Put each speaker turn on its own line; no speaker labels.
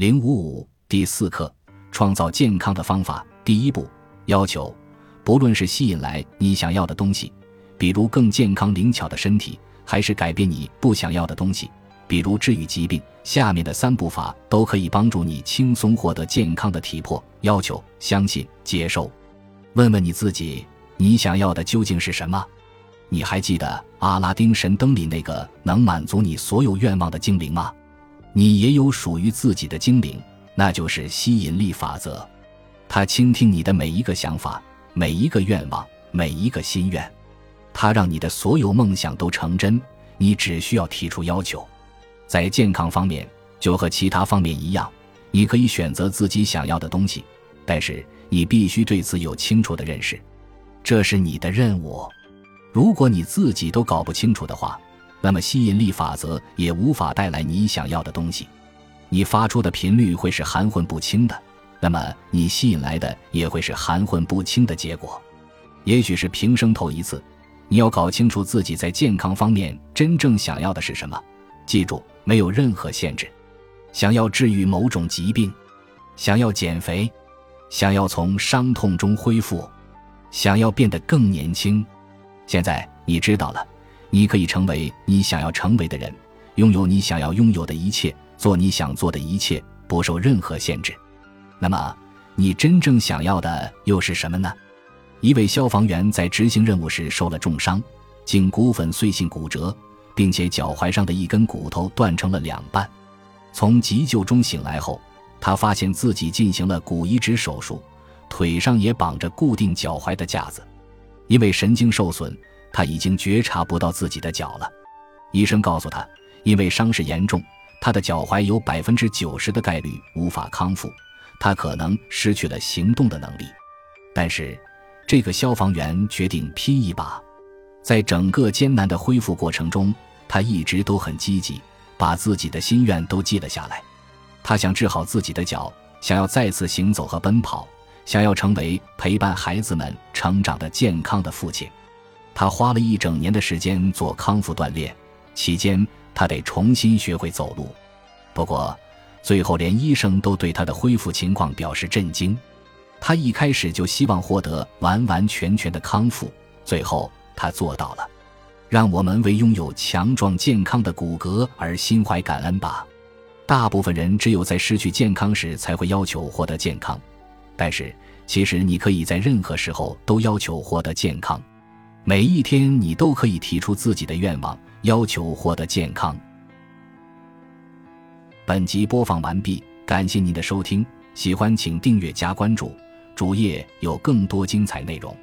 零五五第四课：创造健康的方法。第一步，要求，不论是吸引来你想要的东西，比如更健康灵巧的身体，还是改变你不想要的东西，比如治愈疾病，下面的三步法都可以帮助你轻松获得健康的体魄。要求，相信，接受。问问你自己，你想要的究竟是什么？你还记得阿拉丁神灯里那个能满足你所有愿望的精灵吗？你也有属于自己的精灵，那就是吸引力法则。它倾听你的每一个想法、每一个愿望、每一个心愿，它让你的所有梦想都成真。你只需要提出要求。在健康方面，就和其他方面一样，你可以选择自己想要的东西，但是你必须对此有清楚的认识。这是你的任务。如果你自己都搞不清楚的话，那么吸引力法则也无法带来你想要的东西，你发出的频率会是含混不清的，那么你吸引来的也会是含混不清的结果。也许是平生头一次，你要搞清楚自己在健康方面真正想要的是什么。记住，没有任何限制。想要治愈某种疾病，想要减肥，想要从伤痛中恢复，想要变得更年轻。现在你知道了。你可以成为你想要成为的人，拥有你想要拥有的一切，做你想做的一切，不受任何限制。那么，你真正想要的又是什么呢？一位消防员在执行任务时受了重伤，颈骨粉碎性骨折，并且脚踝上的一根骨头断成了两半。从急救中醒来后，他发现自己进行了骨移植手术，腿上也绑着固定脚踝的架子，因为神经受损。他已经觉察不到自己的脚了，医生告诉他，因为伤势严重，他的脚踝有百分之九十的概率无法康复，他可能失去了行动的能力。但是，这个消防员决定拼一把，在整个艰难的恢复过程中，他一直都很积极，把自己的心愿都记了下来。他想治好自己的脚，想要再次行走和奔跑，想要成为陪伴孩子们成长的健康的父亲。他花了一整年的时间做康复锻炼，期间他得重新学会走路。不过，最后连医生都对他的恢复情况表示震惊。他一开始就希望获得完完全全的康复，最后他做到了。让我们为拥有强壮健康的骨骼而心怀感恩吧。大部分人只有在失去健康时才会要求获得健康，但是其实你可以在任何时候都要求获得健康。每一天，你都可以提出自己的愿望，要求获得健康。本集播放完毕，感谢您的收听，喜欢请订阅加关注，主页有更多精彩内容。